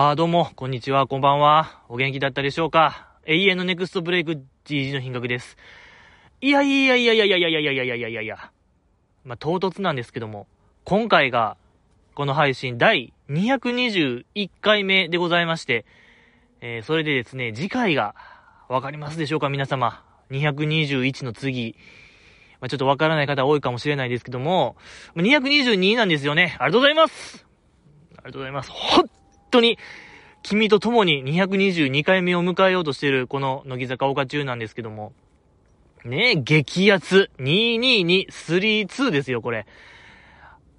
あーどうも、こんにちは、こんばんは。お元気だったでしょうか？永遠のネクストブレイク GG の品格です。いやいやいやいやいやいやいやいやいやいやいやいやいや。まあ、唐突なんですけども、今回が、この配信第221回目でございまして、えー、それでですね、次回が、わかりますでしょうか皆様？221の次。まあ、ちょっとわからない方多いかもしれないですけども、222なんですよね。ありがとうございますありがとうございます。本当に、君と共に222回目を迎えようとしている、この乃木坂岡中なんですけども、ねえ、激アツ、22232ですよ、これ。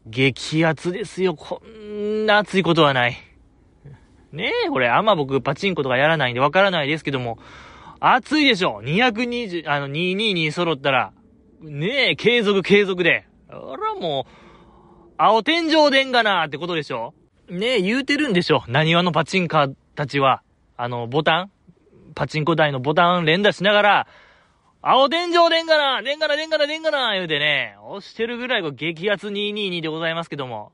激アツですよ、こんな熱いことはない。ねえ、これ、あんま僕パチンコとかやらないんでわからないですけども、熱いでしょ !220、あの、222揃ったら、ねえ、継続継続で。あらもう、青天井でんがなーってことでしょね、言うてるんでしょ何話のパチンカーたちは、あの、ボタンパチンコ台のボタン連打しながら、青天井でんがなでんがなでんがなでんがな言うてね、押してるぐらいこう激アツ222でございますけども。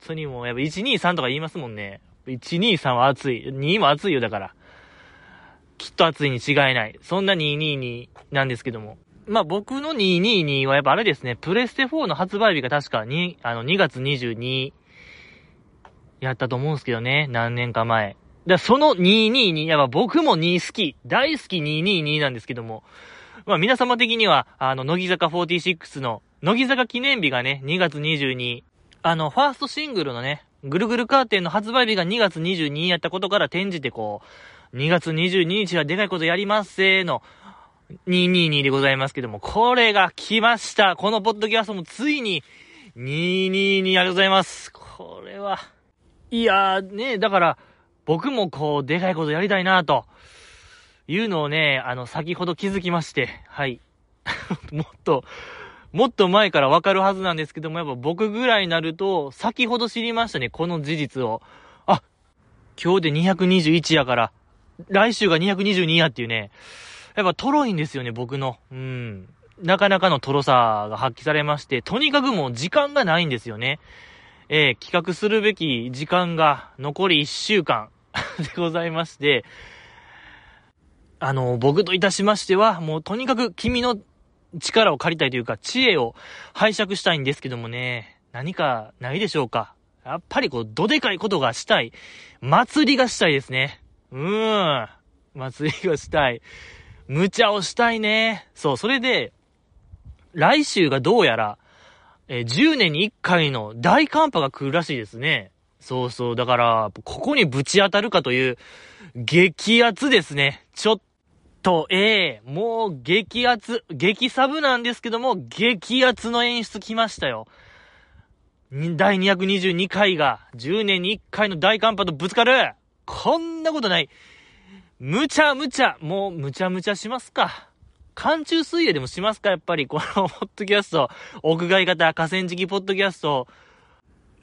次もやっぱ123とか言いますもんね。123は熱い。2も熱いよ、だから。きっと熱いに違いない。そんな222なんですけども。まあ、僕の222はやっぱあれですね、プレステ4の発売日が確かに、あの、2月22やったと思うんですけどね、何年か前。だその222、やっぱ僕も2好き、大好き222なんですけども、まあ皆様的には、あの、乃木坂46の、乃木坂記念日がね、2月22、あの、ファーストシングルのね、ぐるぐるカーテンの発売日が2月22やったことから転じてこう、2月22日はでかいことやりますせーの、222でございますけども、これが来ました。このポッドキャストもついに、222ありがとうございます。これは、いやーね、だから、僕もこう、でかいことやりたいなと、いうのをね、あの、先ほど気づきまして、はい。もっと、もっと前からわかるはずなんですけども、やっぱ僕ぐらいになると、先ほど知りましたね、この事実を。あ、今日で221やから、来週が222やっていうね、やっぱトロいんですよね、僕の。うん。なかなかのトロさが発揮されまして、とにかくもう時間がないんですよね。えー、企画するべき時間が残り1週間 でございまして、あの、僕といたしましては、もうとにかく君の力を借りたいというか、知恵を拝借したいんですけどもね、何かないでしょうかやっぱりこう、どでかいことがしたい。祭りがしたいですね。うーん。祭りがしたい。無茶をしたいね。そう、それで、来週がどうやら、えー10年に1回の大寒波が来るらしいですね。そうそう。だから、ここにぶち当たるかという、激アツですね。ちょっと、ええもう激アツ、激サブなんですけども、激アツの演出来ましたよ。第222回が10年に1回の大寒波とぶつかるこんなことない。むちゃむちゃ、もうむちゃむちゃしますか。寒中水泳でもしますかやっぱりこのポッドキャスト、屋外型河川敷ポッドキャスト、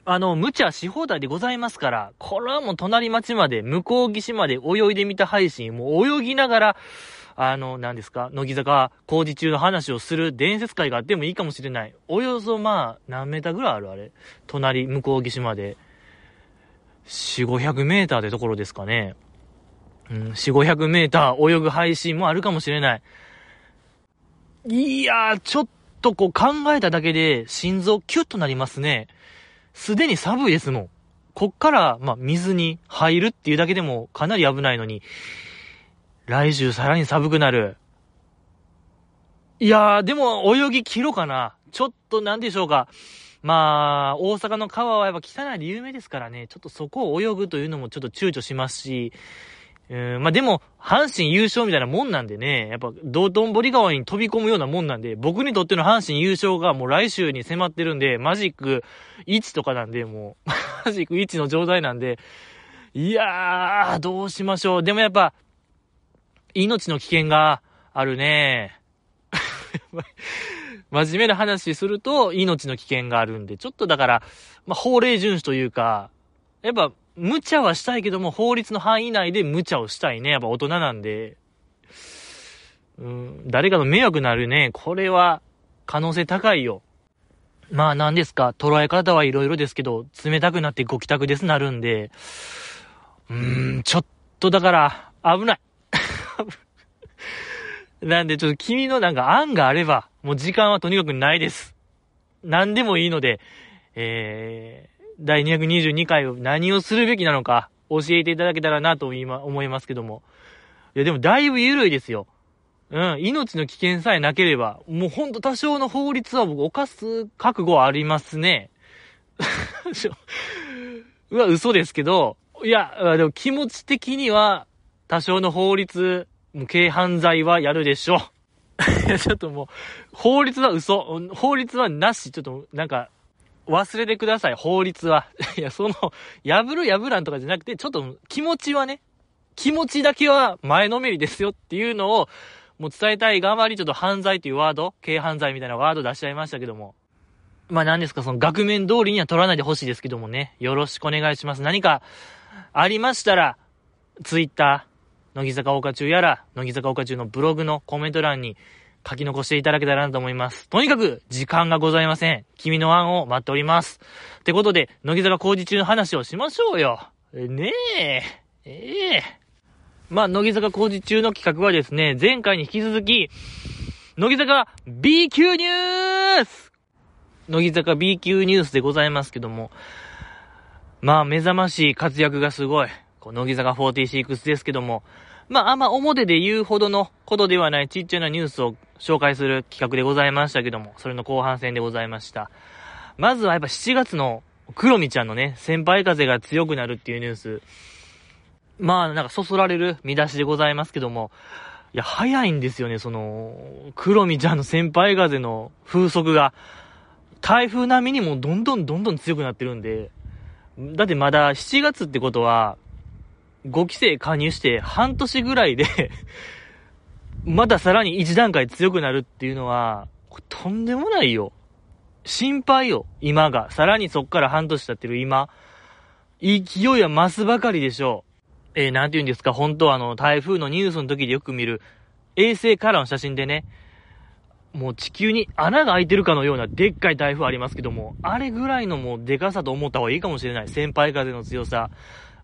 あの、無茶し放題でございますから、これはもう隣町まで、向こう岸まで泳いでみた配信、もう泳ぎながら、あの、何ですか、乃木坂工事中の話をする伝説会があってもいいかもしれない。およそまあ、何メーターぐらいあるあれ？隣、向こう岸まで。4、500メーターってところですかね。うん、4、500メーター泳ぐ配信もあるかもしれない。いやー、ちょっとこう考えただけで心臓キュッとなりますね。すでに寒いですもん。こっから、まあ、水に入るっていうだけでもかなり危ないのに、来週さらに寒くなる。いやー、でも泳ぎ切ろうかな。ちょっとなんでしょうか。まあ、大阪の川はやっぱ汚いで有名ですからね、ちょっとそこを泳ぐというのもちょっと躊躇しますし、うん、まあでも、阪神優勝みたいなもんなんでね、やっぱ道頓堀川に飛び込むようなもんなんで、僕にとっての阪神優勝がもう来週に迫ってるんで、マジック1とかなんで、もう、マジック1の状態なんで、いやー、どうしましょう。でもやっぱ、命の危険があるね。真面目な話すると、命の危険があるんで、ちょっとだから、まあ、法令遵守というか、やっぱ、無茶はしたいけども、法律の範囲内で無茶をしたいね。やっぱ大人なんで。うん、誰かの迷惑なるね。これは、可能性高いよ。まあ何ですか、捉え方はいろいろですけど、冷たくなってご帰宅ですなるんで、うーん、ちょっとだから、危ない。なんで、ちょっと君のなんか案があれば、もう時間はとにかくないです。何でもいいので、えー、第222回を何をするべきなのか、教えていただけたらなと今思いますけども。いや、でもだいぶ緩いですよ。うん、命の危険さえなければ、もうほんと多少の法律は僕犯す覚悟はありますね。うわ、嘘ですけど、いや、でも気持ち的には、多少の法律、軽犯罪はやるでしょう。いや、ちょっともう、法律は嘘。法律はなし。ちょっと、なんか、忘れてください、法律は。いや、その、破る破らんとかじゃなくて、ちょっと気持ちはね、気持ちだけは前のめりですよっていうのを、もう伝えたい側まりちょっと犯罪というワード、軽犯罪みたいなワード出しちゃいましたけども。まあ何ですか、その額面通りには取らないでほしいですけどもね。よろしくお願いします。何かありましたら、ツイッター、乃木坂岡中やら、乃木坂岡中のブログのコメント欄に書き残していただけたらなと思います。とにかく、時間がございません。君の案を待っております。ってことで、乃木坂工事中の話をしましょうよ。ねえ。ええまあ、乃木坂工事中の企画はですね、前回に引き続き、乃木坂 B 級ニュース乃木坂 B 級ニュースでございますけども、まあ、目覚ましい活躍がすごい。こう乃木坂46ですけども、まあ、あんま表で言うほどのことではないちっちゃなニュースを紹介する企画でございましたけども、それの後半戦でございました。まずはやっぱ7月の黒みちゃんのね、先輩風が強くなるっていうニュース。まあ、なんかそそられる見出しでございますけども、いや、早いんですよね、その、黒みちゃんの先輩風の風速が、台風並みにもどんどんどんどん強くなってるんで、だってまだ7月ってことは、5期生加入して半年ぐらいで まださらに1段階強くなるっていうのは、とんでもないよ。心配よ、今が。さらにそっから半年経ってる今。勢いは増すばかりでしょう。えー、なんて言うんですか、本当はあの、台風のニュースの時でよく見る、衛星からの写真でね、もう地球に穴が開いてるかのようなでっかい台風ありますけども、あれぐらいのもうでかさと思った方がいいかもしれない。先輩風の強さ。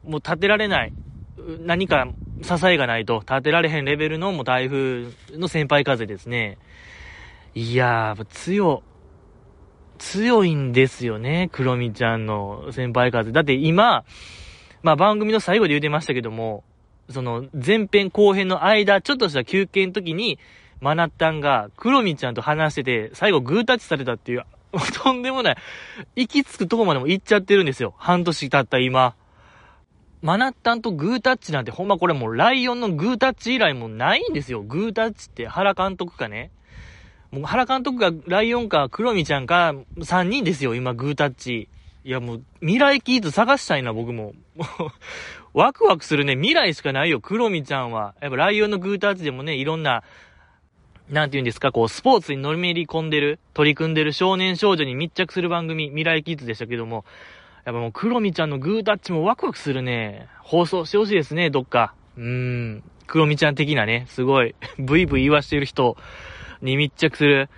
もう立てられない。何か支えがないと立てられへんレベルのもう台風の先輩風ですね。いやー、強、強いんですよね、クロミちゃんの先輩風。だって今、まあ番組の最後で言うてましたけども、その前編後編の間、ちょっとした休憩の時に、マナッタンが、クロミちゃんと話してて、最後グータッチされたっていう、とんでもない。行き着くとこまでも行っちゃってるんですよ。半年経った今。マナッタンとグータッチなんてほんまこれもうライオンのグータッチ以来もないんですよ。グータッチって原監督かね。もう原監督がライオンか黒見ちゃんか3人ですよ、今グータッチ。いやもう未来キーズ探したいな、僕も。ワクワクするね、未来しかないよ、黒見ちゃんは。やっぱライオンのグータッチでもね、いろんななんて言うんですか、こう、スポーツに乗りめり込んでる、取り組んでる少年少女に密着する番組、未来キッズでしたけども、やっぱもう、クロミちゃんのグータッチもワクワクするね。放送してほしいですね、どっか。うーん。クロミちゃん的なね、すごい、ブイブイ言わしてる人に密着する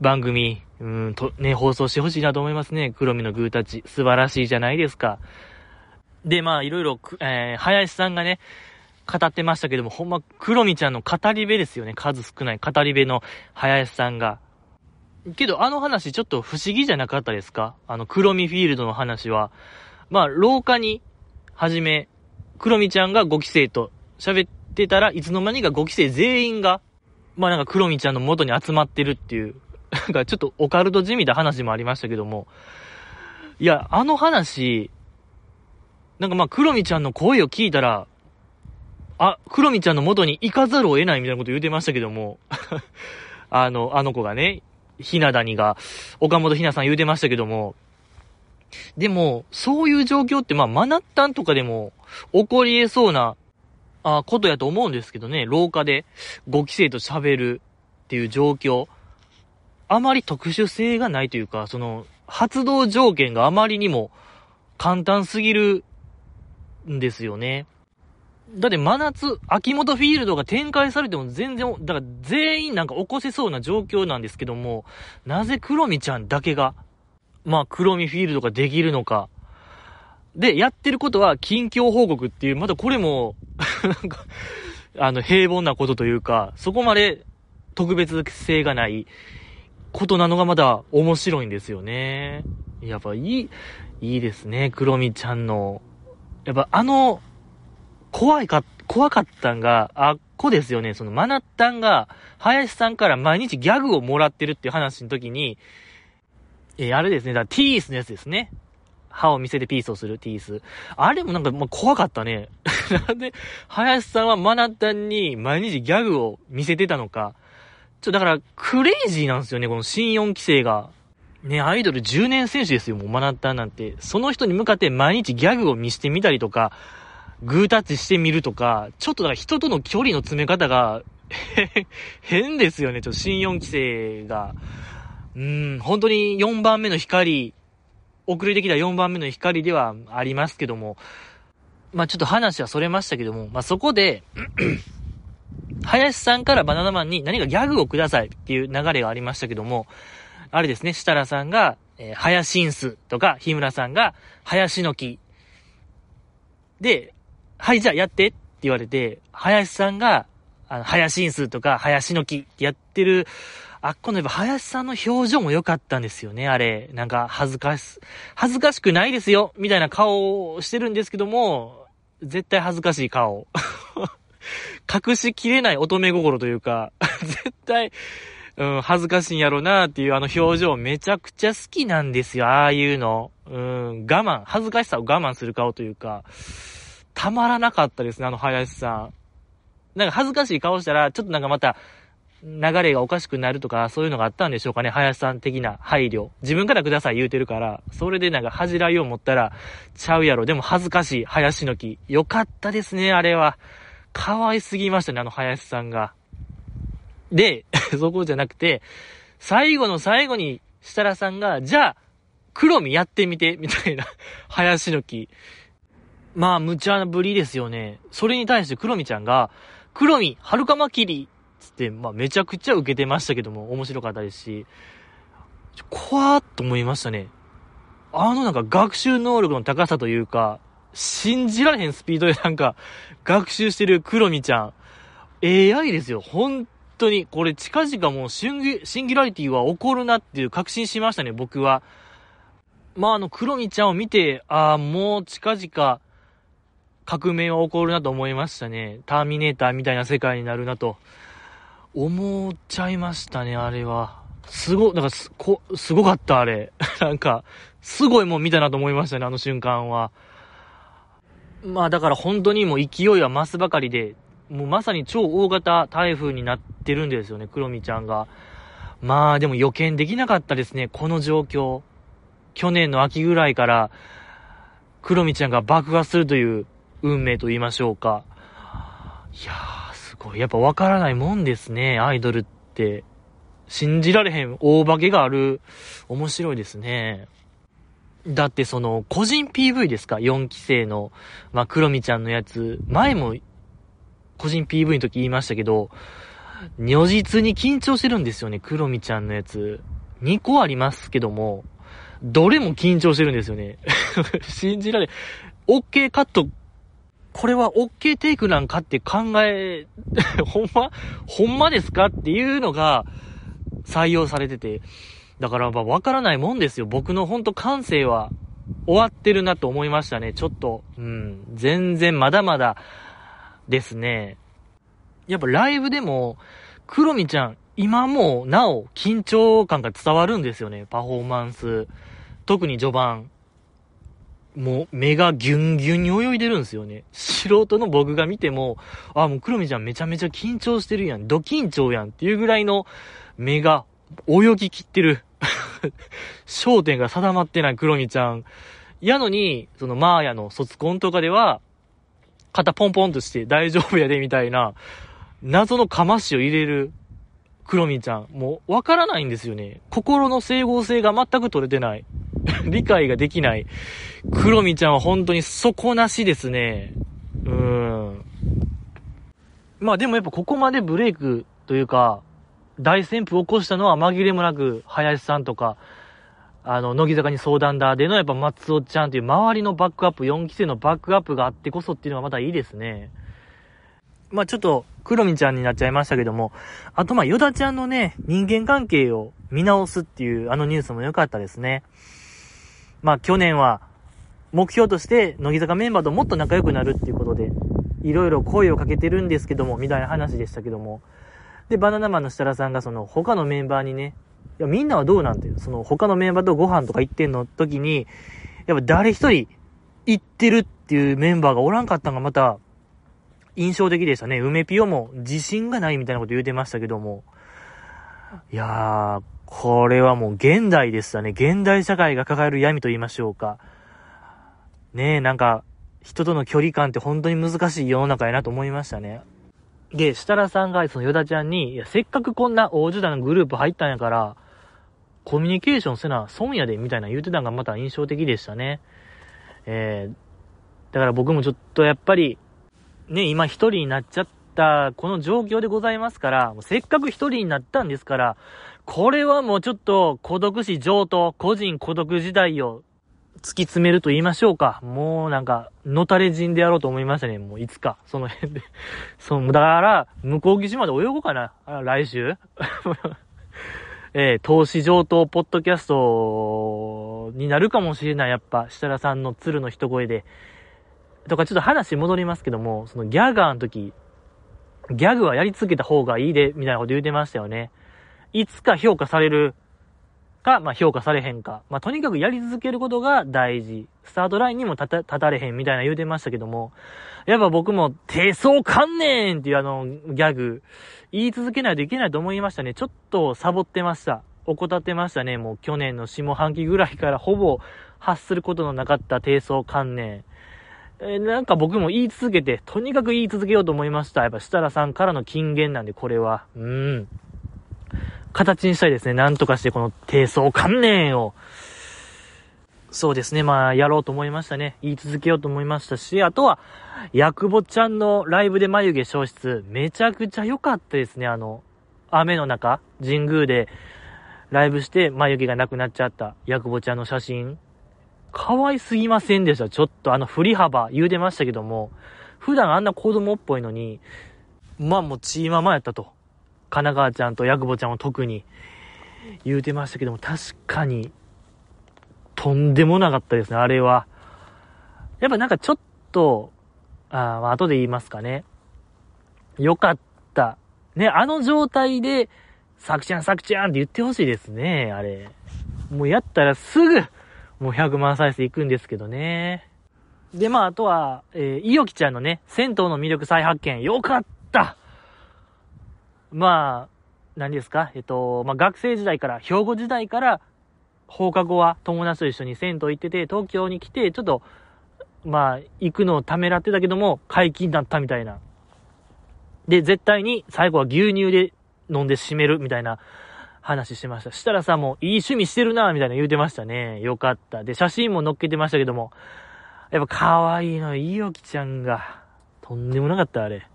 番組、うん、と、ね、放送してほしいなと思いますね。クロミのグータッチ。素晴らしいじゃないですか。で、まあ、いろいろ、えー、林さんがね、語ってましたけども、ほんま、黒みちゃんの語り部ですよね。数少ない語り部の林さんが。けど、あの話ちょっと不思議じゃなかったですか？あの、黒みフィールドの話は。まあ、廊下に、はじめ、黒みちゃんが5期生と喋ってたらいつの間にか5期生全員が、まあなんか黒みちゃんの元に集まってるっていう、なんかちょっとオカルト地味な話もありましたけども、いや、あの話、なんかまあ黒みちゃんの声を聞いたら、あ、クロミちゃんの元に行かざるを得ないみたいなこと言うてましたけども、あの、あの子がね、ひなだにが、岡本ひなさん言うてましたけども、でも、そういう状況って、まあ、マナッタンとかでも起こり得そうな、あ、ことやと思うんですけどね、廊下で5期生と喋るっていう状況。あまり特殊性がないというか、その、発動条件があまりにも簡単すぎるんですよね。だって真夏、秋元フィールドが展開されても全然、だから全員なんか起こせそうな状況なんですけども、なぜ黒見ちゃんだけが、まあ黒見フィールドができるのか。で、やってることは近況報告っていう、またこれもなんか、あの、平凡なことというか、そこまで特別性がないことなのがまだ面白いんですよね。やっぱいい、いいですね、クロミちゃんの。やっぱあの、怖いか、怖かったんが、あっこですよね、そのマナッタンが、林さんから毎日ギャグをもらってるっていう話の時に、えー、あれですね、だからティースのやつですね。歯を見せてピースをする、ティース。あれもなんか、まあ、怖かったね。なんで、林さんはマナッタンに毎日ギャグを見せてたのか。ちょ、だから、クレイジーなんですよね、この新4規制が。ね、アイドル10年選手ですよ、もうマナッタンなんて。その人に向かって毎日ギャグを見してみたりとか、グータッチしてみるとか、ちょっとだから人との距離の詰め方が 変ですよね、ちょっと新4規制が。うん、本当に4番目の光、遅れてきた4番目の光ではありますけども、まあちょっと話はそれましたけども、まあそこで 林さんからバナナマンに何かギャグをくださいっていう流れがありましたけども、あれですね、設楽さんが、えー、林ンスとか、日村さんが、林の木。で、はい、じゃあやってって言われて、林さんが、あの、林ンスとか、林の木ってやってる、あっこのやっぱ林さんの表情も良かったんですよね、あれ。なんか恥ずかし、恥ずかしくないですよ、みたいな顔をしてるんですけども、絶対恥ずかしい顔。隠しきれない乙女心というか、絶対、うん、恥ずかしいんやろうなっていうあの表情めちゃくちゃ好きなんですよ、ああいうの。うん、我慢、恥ずかしさを我慢する顔というか、たまらなかったですね、あの林さん。なんか恥ずかしい顔したら、ちょっとなんかまた、流れがおかしくなるとか、そういうのがあったんでしょうかね。林さん的な配慮。自分からください言うてるから、それでなんか恥じらいを持ったら、ちゃうやろ。でも恥ずかしい、林の木。よかったですね、あれは。可愛すぎましたね、あの林さんが。で、そこじゃなくて、最後の最後に、設楽さんが、じゃあ、黒見やってみて、みたいな、林の木。まあ、無茶なぶりですよね。それに対して黒見ちゃんが、黒見、はるかまきり、つって、まあ、めちゃくちゃ受けてましたけども、面白かったですし、怖ーっと思いましたね。あのなんか学習能力の高さというか、信じられへんスピードで なんか、学習してる黒見ちゃん。AI ですよ。本当に。これ近々もうシンギシンギュラリティは起こるなっていう確信しましたね、僕は。まあ、あの、黒見ちゃんを見て、ああ、もう近々、革命は起こるなと思いましたね。ターミネーターみたいな世界になるなと。思っちゃいましたね、あれは。すご、なんかす、こ、すごかった、あれ。なんか、すごいもん見たなと思いましたね、あの瞬間は。まあだから本当にもう勢いは増すばかりで、もうまさに超大型台風になってるんですよね、クロミちゃんが。まあでも予見できなかったですね、この状況。去年の秋ぐらいから、クロミちゃんが爆発するという運命と言いましょうか。いやー、こやっぱわからないもんですね、アイドルって。信じられへん大化けがある。面白いですね。だってその、個人 PV ですか ?4 期生の、まあ、クロミちゃんのやつ。前も、個人 PV の時言いましたけど、如実に緊張してるんですよね、クロミちゃんのやつ。2個ありますけども、どれも緊張してるんですよね。信じられ、OK カットこれは OK テイクなんかって考え、ほんまほんまですかっていうのが採用されてて。だからまあわからないもんですよ。僕のほんと感性は終わってるなと思いましたね。ちょっと、うん、全然まだまだですね。やっぱライブでも、クロミちゃん、今もなお緊張感が伝わるんですよね。パフォーマンス。特に序盤。もう目がギュンギュンに泳いでるんですよね。素人の僕が見ても、あ、もう黒見ちゃんめちゃめちゃ緊張してるやん。ド緊張やんっていうぐらいの目が泳ぎきってる。焦点が定まってない黒見ちゃん。やのに、そのマーヤの卒コンとかでは、肩ポンポンとして大丈夫やでみたいな、謎のかましを入れる黒見ちゃん。もうわからないんですよね。心の整合性が全く取れてない。理解ができない。黒見ちゃんは本当に底なしですね。うん。まあでもやっぱここまでブレイクというか、大旋風を起こしたのは紛れもなく、林さんとか、あの、乃木坂に相談だでのやっぱ松尾ちゃんという周りのバックアップ、4期生のバックアップがあってこそっていうのがまたいいですね。まあちょっと、くろみちゃんになっちゃいましたけども、あとまあヨダちゃんのね、人間関係を見直すっていうあのニュースも良かったですね。まあ去年は、目標として、乃木坂メンバーともっと仲良くなるっていうことで、いろいろ声をかけてるんですけども、みたいな話でしたけども。で、バナナマンの設楽さんがその他のメンバーにね、いや、みんなはどうなんていう、その他のメンバーとご飯とか行ってんの？時に、やっぱ誰一人行ってるっていうメンバーがおらんかったのがまた、印象的でしたね。梅ピオも自信がないみたいなこと言うてましたけども。いやー、これはもう現代でしたね。現代社会が抱える闇と言いましょうか。ねえ、なんか、人との距離感って本当に難しい世の中やなと思いましたね。で、設楽さんがそのヨダちゃんに、いや、せっかくこんな大時代のグループ入ったんやから、コミュニケーションせな損やで、みたいな言うてたのがまた印象的でしたね。えー、だから僕もちょっとやっぱり、ね、今一人になっちゃったこの状況でございますから、もうせっかく一人になったんですから、これはもうちょっと孤独死上等、個人孤独時代を突き詰めると言いましょうか。もうなんか、のたれ人でやろうと思いましたね。もういつか、その辺で。その、だから、向こう岸まで泳ごうかな。来週 えー、投資上等ポッドキャストになるかもしれない。やっぱ、設楽さんの鶴の一声で。とかちょっと話戻りますけども、そのギャガーの時、ギャグはやり続けた方がいいで、みたいなこと言うてましたよね。いつか評価されるか、まあ評価されへんか。まあとにかくやり続けることが大事。スタートラインにも立た立たれへんみたいな言うてましたけども、やっぱ僕も、低層観念っていうあの、ギャグ、言い続けないといけないと思いましたね。ちょっとサボってました。怠ってましたね。もう去年の下半期ぐらいからほぼ発することのなかった低層観念。え、なんか僕も言い続けて、とにかく言い続けようと思いました。やっぱ設楽さんからの金言なんで、これは。うん。形にしたいですね。なんとかしてこの低層観念を。そうですね。まあ、やろうと思いましたね。言い続けようと思いましたし、あとは、ヤクボちゃんのライブで眉毛消失、めちゃくちゃ良かったですね。あの、雨の中、神宮でライブして眉毛がなくなっちゃったヤクボちゃんの写真。可愛すぎませんでした。ちょっとあの振り幅言うてましたけども、普段あんな子供っぽいのに、まあもうチーママやったと。神奈川ちゃんとヤクボちゃんを特に言うてましたけども、確かに、とんでもなかったですね、あれは。やっぱなんかちょっと、あまあ後で言いますかね。よかった。ね、あの状態で、さくちゃんさくちゃんって言ってほしいですね、あれ。もうやったらすぐ、もう100万再生いくんですけどね。で、まあ、あとは、えー、いよきちゃんのね、銭湯の魅力再発見。よかったまあ、何ですか？えっと、まあ、学生時代から、兵庫時代から、放課後は友達と一緒に銭湯行ってて、東京に来て、ちょっと、まあ、行くのをためらってたけども、解禁だったみたいな。で、絶対に最後は牛乳で飲んで締めるみたいな話しました。したらさ、もういい趣味してるな、みたいな言うてましたね。よかった。で、写真も載っけてましたけども、やっぱ可愛いの、いいよきちゃんが。とんでもなかった、あれ。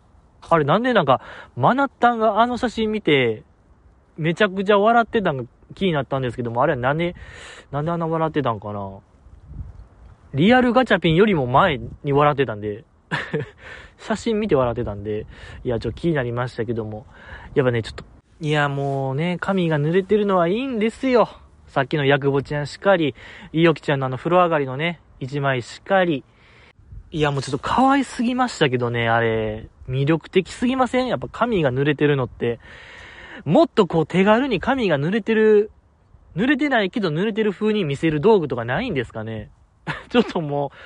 あれなんでなんか、マナッタンがあの写真見て、めちゃくちゃ笑ってたんが気になったんですけども、あれはなんで、なんであんな笑ってたんかなリアルガチャピンよりも前に笑ってたんで 写真見て笑ってたんで、いや、ちょっと気になりましたけども、やっぱね、ちょっと、いや、もうね、髪が濡れてるのはいいんですよ。さっきのヤクボちゃんしかり、いよきちゃんのあの風呂上がりのね、一枚しかり。いや、もうちょっと可愛すぎましたけどね、あれ。魅力的すぎません？やっぱ髪が濡れてるのって。もっとこう手軽に髪が濡れてる、濡れてないけど濡れてる風に見せる道具とかないんですかね？ちょっともう、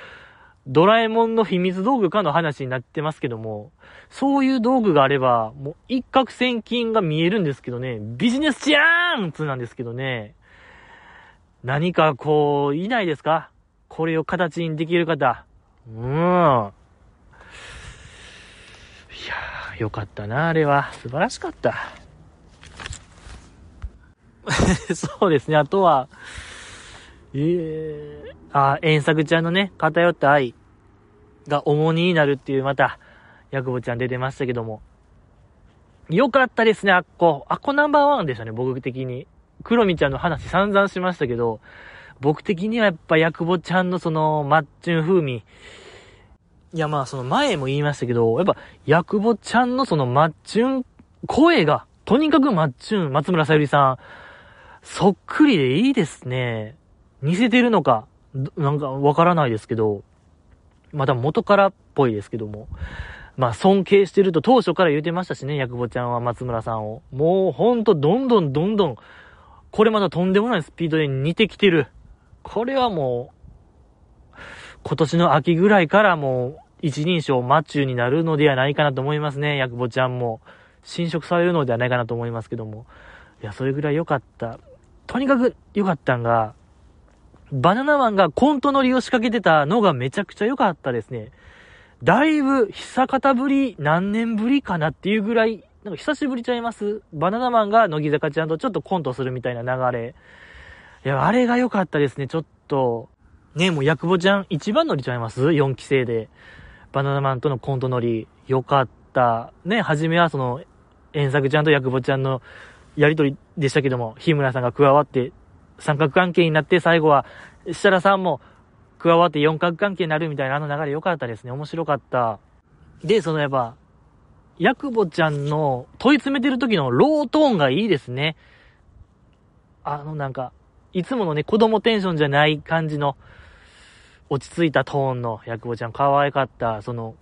ドラえもんの秘密道具かの話になってますけども、そういう道具があれば、もう一攫千金が見えるんですけどね、ビジネスチャンスなんですけどね、何かこう、いないですか？これを形にできる方。うーん。よかったな、あれは。素晴らしかった。そうですね、あとは、ええー、あ、遠作ちゃんのね、偏った愛が重荷になるっていう、また、ヤクボちゃん出てましたけども。よかったですね、あっこ。あっこナンバーワンでしたね、僕的に。黒みちゃんの話散々しましたけど、僕的にはやっぱヤクボちゃんのその、マッチュン風味。いやまあその前も言いましたけど、やっぱヤクボちゃんのそのマッチュン、声が、とにかくマッチュン、松村さゆりさん、そっくりでいいですね。似せてるのか、なんかわからないですけど、また元からっぽいですけども。まあ尊敬してると当初から言うてましたしね、ヤクボちゃんは松村さんを。もうほんとどんどんどんどん、これまたとんでもないスピードで似てきてる。これはもう、今年の秋ぐらいからもう、一人称マッチュになるのではないかなと思いますね、ヤクボちゃんも。侵食されるのではないかなと思いますけども。いや、それぐらい良かった。とにかく良かったんが、バナナマンがコント乗りを仕掛けてたのがめちゃくちゃ良かったですね。だいぶ久方ぶり、何年ぶりかなっていうぐらい、なんか久しぶりちゃいます？バナナマンが乃木坂ちゃんとちょっとコントするみたいな流れ。いや、あれが良かったですね、ちょっと。ねもう、ヤクボちゃん一番乗りちゃいます ?4 期生で。バナナマンとのコント乗り。良かった。ね、初めはその、遠作ちゃんとヤクボちゃんのやりとりでしたけども、日村さんが加わって、三角関係になって、最後は、設楽さんも加わって四角関係になるみたいなあの流れ良かったですね。面白かった。で、そのやっぱ、ヤクボちゃんの問い詰めてる時のロートーンがいいですね。あのなんか、いつものね、子供テンションじゃない感じの、落ち着いたトーンのヤクボちゃん、可愛かった。その、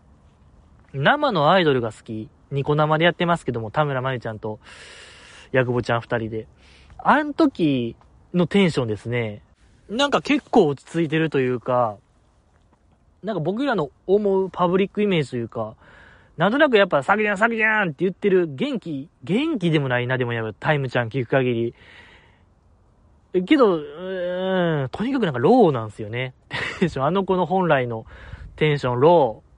生のアイドルが好き。ニコ生でやってますけども、田村まゆちゃんと、ヤクボちゃん二人で。あの時のテンションですね。なんか結構落ち着いてるというか、なんか僕らの思うパブリックイメージというか、なんとなくやっぱ、詐欺じゃん、詐欺じゃんって言ってる元気、元気でもないな、でもやっぱタイムちゃん聞く限り。けど、うーん、とにかくなんかローなんですよね。テンション、あの子の本来のテンション、ロー。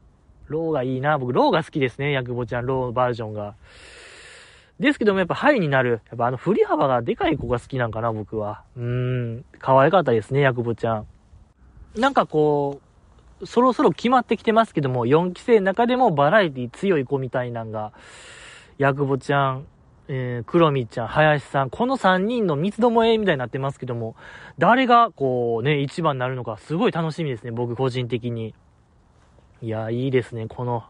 ローがいいな。僕、ローが好きですね。ヤクボちゃん、ローバージョンが。ですけども、やっぱハイになる。やっぱあの振り幅がでかい子が好きなんかな、僕は。うーん、可愛かったですね、ヤクボちゃん。なんかこう、そろそろ決まってきてますけども、4期生の中でもバラエティ強い子みたいなんが、ヤクボちゃん、えー、黒みちゃん、林さん、この3人の三つどもえみたいになってますけども、誰がこうね、一番になるのか、すごい楽しみですね、僕個人的に。いや、いいですね、この、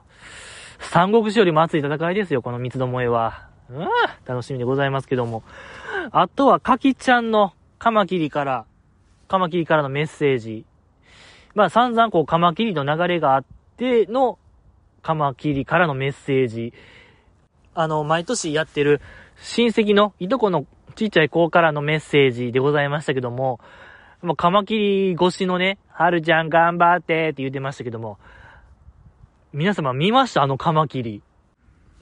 三国志よりも熱い戦いですよ、この三つどもえは。うん、楽しみでございますけども。あとは、かきちゃんのカマキリから、カマキリからのメッセージ。まあ、散々こう、カマキリの流れがあっての、カマキリからのメッセージ。あの、毎年やってる親戚のいとこのちっちゃい子からのメッセージでございましたけども、もうカマキリ越しのね、はるちゃん頑張ってって言ってましたけども、皆様見ました？あのカマキリ。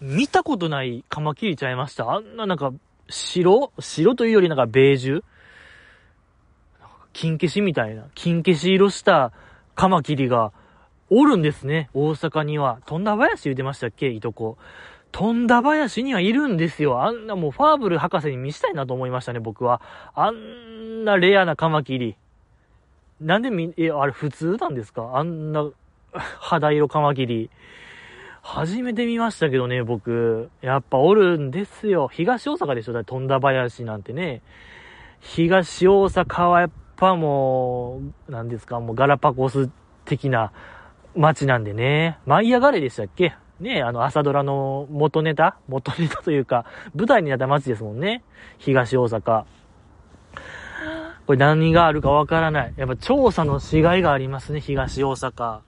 見たことないカマキリちゃいました？あんななんか、白？白というよりなんかベージュ？金消しみたいな、金消し色したカマキリがおるんですね、大阪には。富田林言ってましたっけ？いとこ。富田林にはいるんですよ。あんなもうファーブル博士に見したいなと思いましたね、僕は。あんなレアなカマキリ。なんでみ、え、あれ普通なんですか？あんな 肌色カマキリ。初めて見ましたけどね、僕。やっぱおるんですよ。東大阪でしょ？だ富田林なんてね。東大阪はやっぱもう、何ですか、もうガラパゴス的な街なんでね。舞い上がれでしたっけ？ね、あの朝ドラの元ネタ元ネタというか、舞台になった街ですもんね。東大阪。これ何があるかわからない。やっぱ調査のしがいがありますね、東大阪。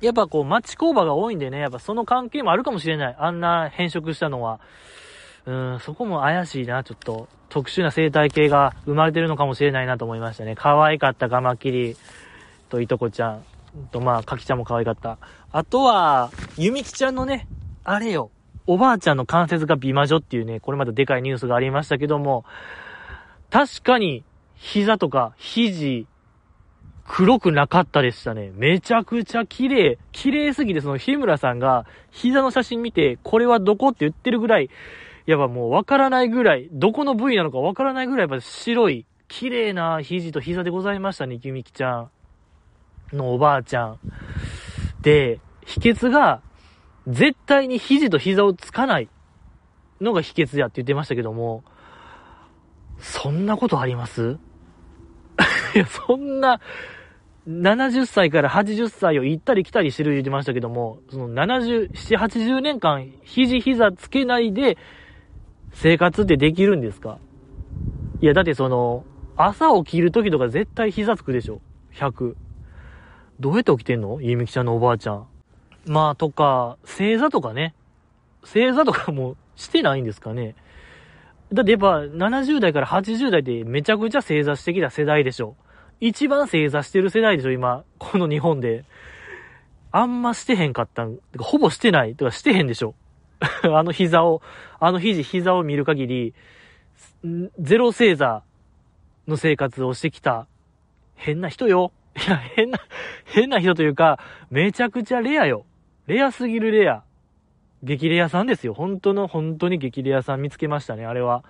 やっぱこう町工場が多いんでね、やっぱその関係もあるかもしれない。あんな変色したのは。うん、そこも怪しいな、ちょっと。特殊な生態系が生まれてるのかもしれないなと思いましたね。可愛かったガマキリといとこちゃん。と、まあ、かきちゃんも可愛かった。あとは、ゆみきちゃんのね、あれよ、おばあちゃんの関節が美魔女っていうね、これまたでかいニュースがありましたけども、確かに、膝とか肘、黒くなかったでしたね。めちゃくちゃ綺麗。綺麗すぎて、その日村さんが膝の写真見て、これはどこって言ってるぐらい、やっぱもうわからないぐらい、どこの部位なのかわからないぐらい、やっぱ白い、綺麗な肘と膝でございましたね、ゆみきちゃんのおばあちゃん。で、秘訣が、絶対に肘と膝をつかないのが秘訣やって言ってましたけども、そんなことあります？いや、そんな、70歳から80歳を行ったり来たりしてる言ってましたけども、その70、7、80年間、肘膝つけないで、生活ってできるんですか？いや、だってその、朝起きる時とか絶対膝つくでしょ ?100。どうやって起きてんの？ゆみきちゃんのおばあちゃん。まあ、とか、正座とかね。正座とかもしてないんですかね。だってやっぱ70代から80代ってめちゃくちゃ正座してきた世代でしょ。一番正座してる世代でしょ、今。この日本で。あんましてへんかったん。ほぼしてない。とかしてへんでしょ。あの膝を、あの肘、膝を見る限り、ゼロ正座の生活をしてきた変な人よ。いや、変な、変な人というか、めちゃくちゃレアよ。レアすぎるレア。激レアさんですよ。本当の、本当に激レアさん見つけましたね、あれは。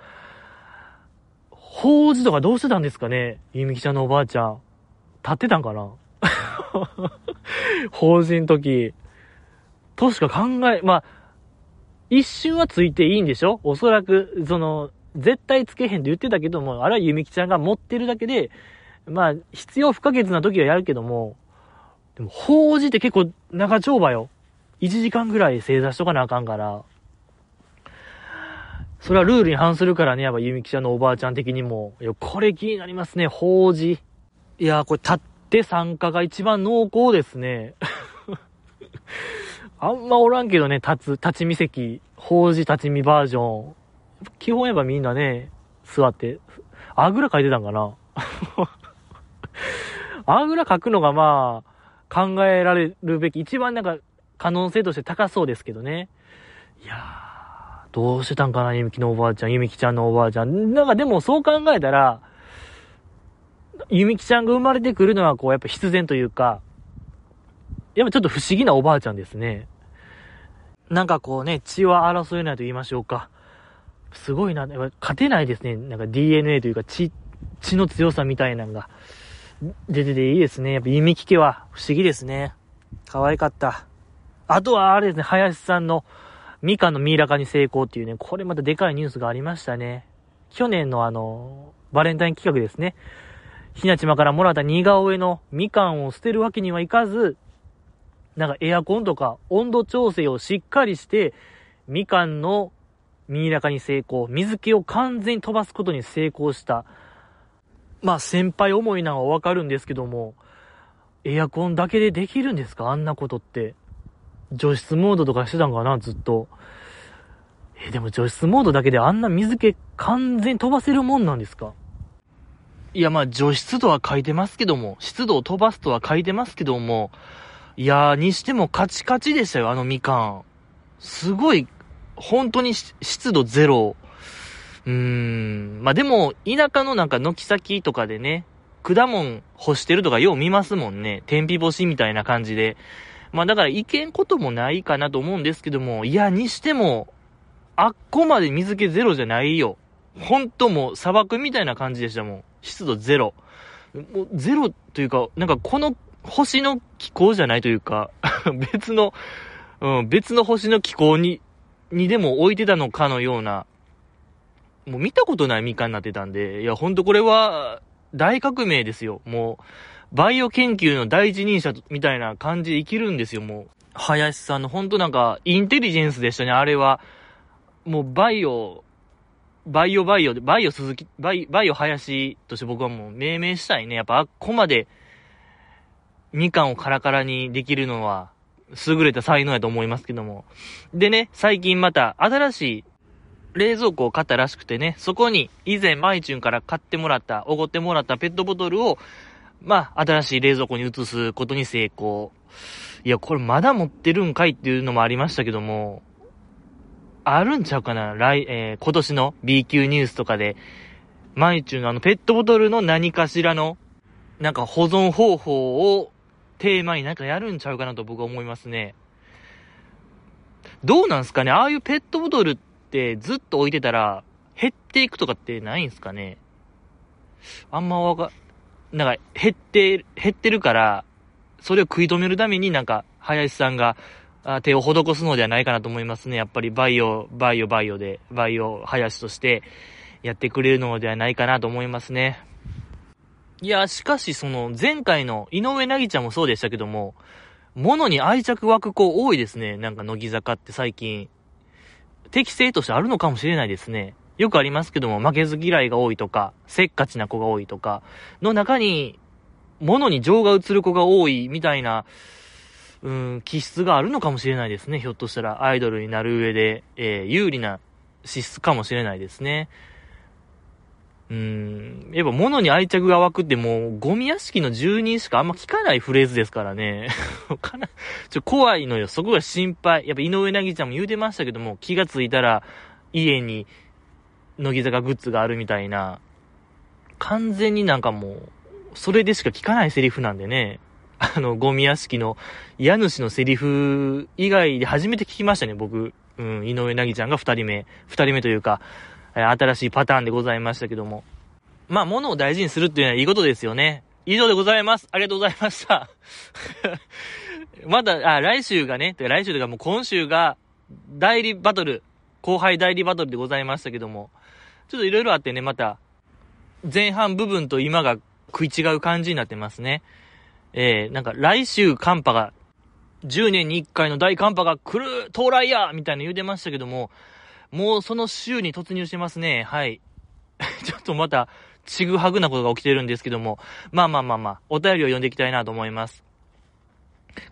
法事とかどうしてたんですかねゆみきちゃんのおばあちゃん。立ってたんかな？法事の時。としか考え、まあ、一瞬はついていいんでしょ？おそらく、その、絶対つけへんって言ってたけども、あれはゆみきちゃんが持ってるだけで、まあ、必要不可欠な時はやるけども、でも、法事って結構長丁場よ。1時間ぐらい正座しとかなあかんから、それはルールに反するからね、やっぱゆみきちゃんのおばあちゃん的にも。いや、これ気になりますね、法事。いや、これ立って参加が一番濃厚ですね。あんまおらんけどね、立つ、立ち見席、法事立ち見バージョン。基本やっぱみんなね、座って、あぐら書いてたんかなあぐら書くのがまあ、考えられるべき、一番なんか可能性として高そうですけどね。いやー、どうしてたんかな、ゆみきのおばあちゃん、ゆみきちゃんのおばあちゃん。なんかでもそう考えたら、ゆみきちゃんが生まれてくるのはこう、やっぱ必然というか、やっぱちょっと不思議なおばあちゃんですね。なんかこうね、血は争えないと言いましょうか。すごいな、やっぱ勝てないですね。なんか DNA というか血、血の強さみたいなのが出てていいですね。やっぱ弓木家は不思議ですね。可愛かった。あとはあれですね、林さんのミカのミイラ化に成功っていうね、これまたでかいニュースがありましたね。去年のあの、バレンタイン企画ですね。ひなちまからもらった似顔絵のみかんを捨てるわけにはいかず、なんかエアコンとか温度調整をしっかりして、みかんのミイラ化に成功、水気を完全に飛ばすことに成功した。まあ先輩思いなのはわかるんですけども、エアコンだけでできるんですか？あんなことって。除湿モードとかしてたんかなずっと。え、でも除湿モードだけであんな水気完全に飛ばせるもんなんですか？いや、まあ除湿とは書いてますけども、湿度を飛ばすとは書いてますけども、いやー、にしてもカチカチでしたよ、あのみかん。すごい本当に湿度ゼロ。うーん。まあ、でも、田舎のなんか軒先とかでね、果物干してるとかよう見ますもんね。天日干しみたいな感じで。まあ、だからいけんこともないかなと思うんですけども、いや、にしても、あっこまで水気ゼロじゃないよ。ほんともう砂漠みたいな感じでしたもん。湿度ゼロ。もうゼロというか、なんかこの星の気候じゃないというか 別の、うん、別の星の気候ににでも置いてたのかのような、もう見たことないみかんになってたんで、いや、ほんとこれは大革命ですよ。もう、バイオ研究の第一人者みたいな感じで生きるんですよ、もう。林さんのほんとなんか、インテリジェンスでしたね、あれは。もうバイオ、バイオバイオで、バイオ鈴木、バイバイオ林として僕はもう命名したいね。やっぱあっこまで、みかんをカラカラにできるのは、優れた才能やと思いますけども。でね、最近また新しい冷蔵庫を買ったらしくてね、そこに以前マイチュンから買ってもらった、おごってもらったペットボトルを、まあ、新しい冷蔵庫に移すことに成功。いや、これまだ持ってるんかいっていうのもありましたけども、あるんちゃうかな？来、えー、今年の B 級ニュースとかで、マイチュンのあのペットボトルの何かしらの、なんか保存方法をテーマになんかやるんちゃうかなと僕は思いますね。どうなんすかね？ああいうペットボトルってずっと置いてたら減っていくとかってないんすかね？あんまわか、なんか減って、減ってるから、それを食い止めるためになんか林さんが手を施すのではないかなと思いますね。やっぱりバイオ、バイオ、バイオで、バイオ林としてやってくれるのではないかなと思いますね。いや、しかしその前回の井上なぎちゃんもそうでしたけども、物に愛着湧く子多いですね。なんか乃木坂って最近。適性としてあるのかもしれないですね。よくありますけども、負けず嫌いが多いとか、せっかちな子が多いとか、の中に、物に情が映る子が多いみたいな、うん、気質があるのかもしれないですね。ひょっとしたらアイドルになる上で、えー、有利な資質かもしれないですね。やっぱ物に愛着が湧くってもう、ゴミ屋敷の住人しかあんま聞かないフレーズですからね。かな、ちょ、怖いのよ。そこが心配。やっぱ井上なぎちゃんも言うてましたけども、気がついたら、家に、乃木坂グッズがあるみたいな、完全になんかもう、それでしか聞かないセリフなんでね。あの、ゴミ屋敷の家主のセリフ以外で初めて聞きましたね、僕。うん、井上なぎちゃんが二人目。二人目というか、新しいパターンでございましたけども。まあ、物を大事にするっていうのはいいことですよね。以上でございます。ありがとうございました。まだ、あ、来週がね、来週というかもう今週が、代理バトル、後輩代理バトルでございましたけども、ちょっといろいろあってね、また、前半部分と今が食い違う感じになってますね。えー、なんか来週寒波が、10年に1回の大寒波が来る到来やみたいな言うてましたけども、もうその週に突入してますね。はい。ちょっとまた、ちぐはぐなことが起きてるんですけども、まあまあまあまあ、お便りを読んでいきたいなと思います。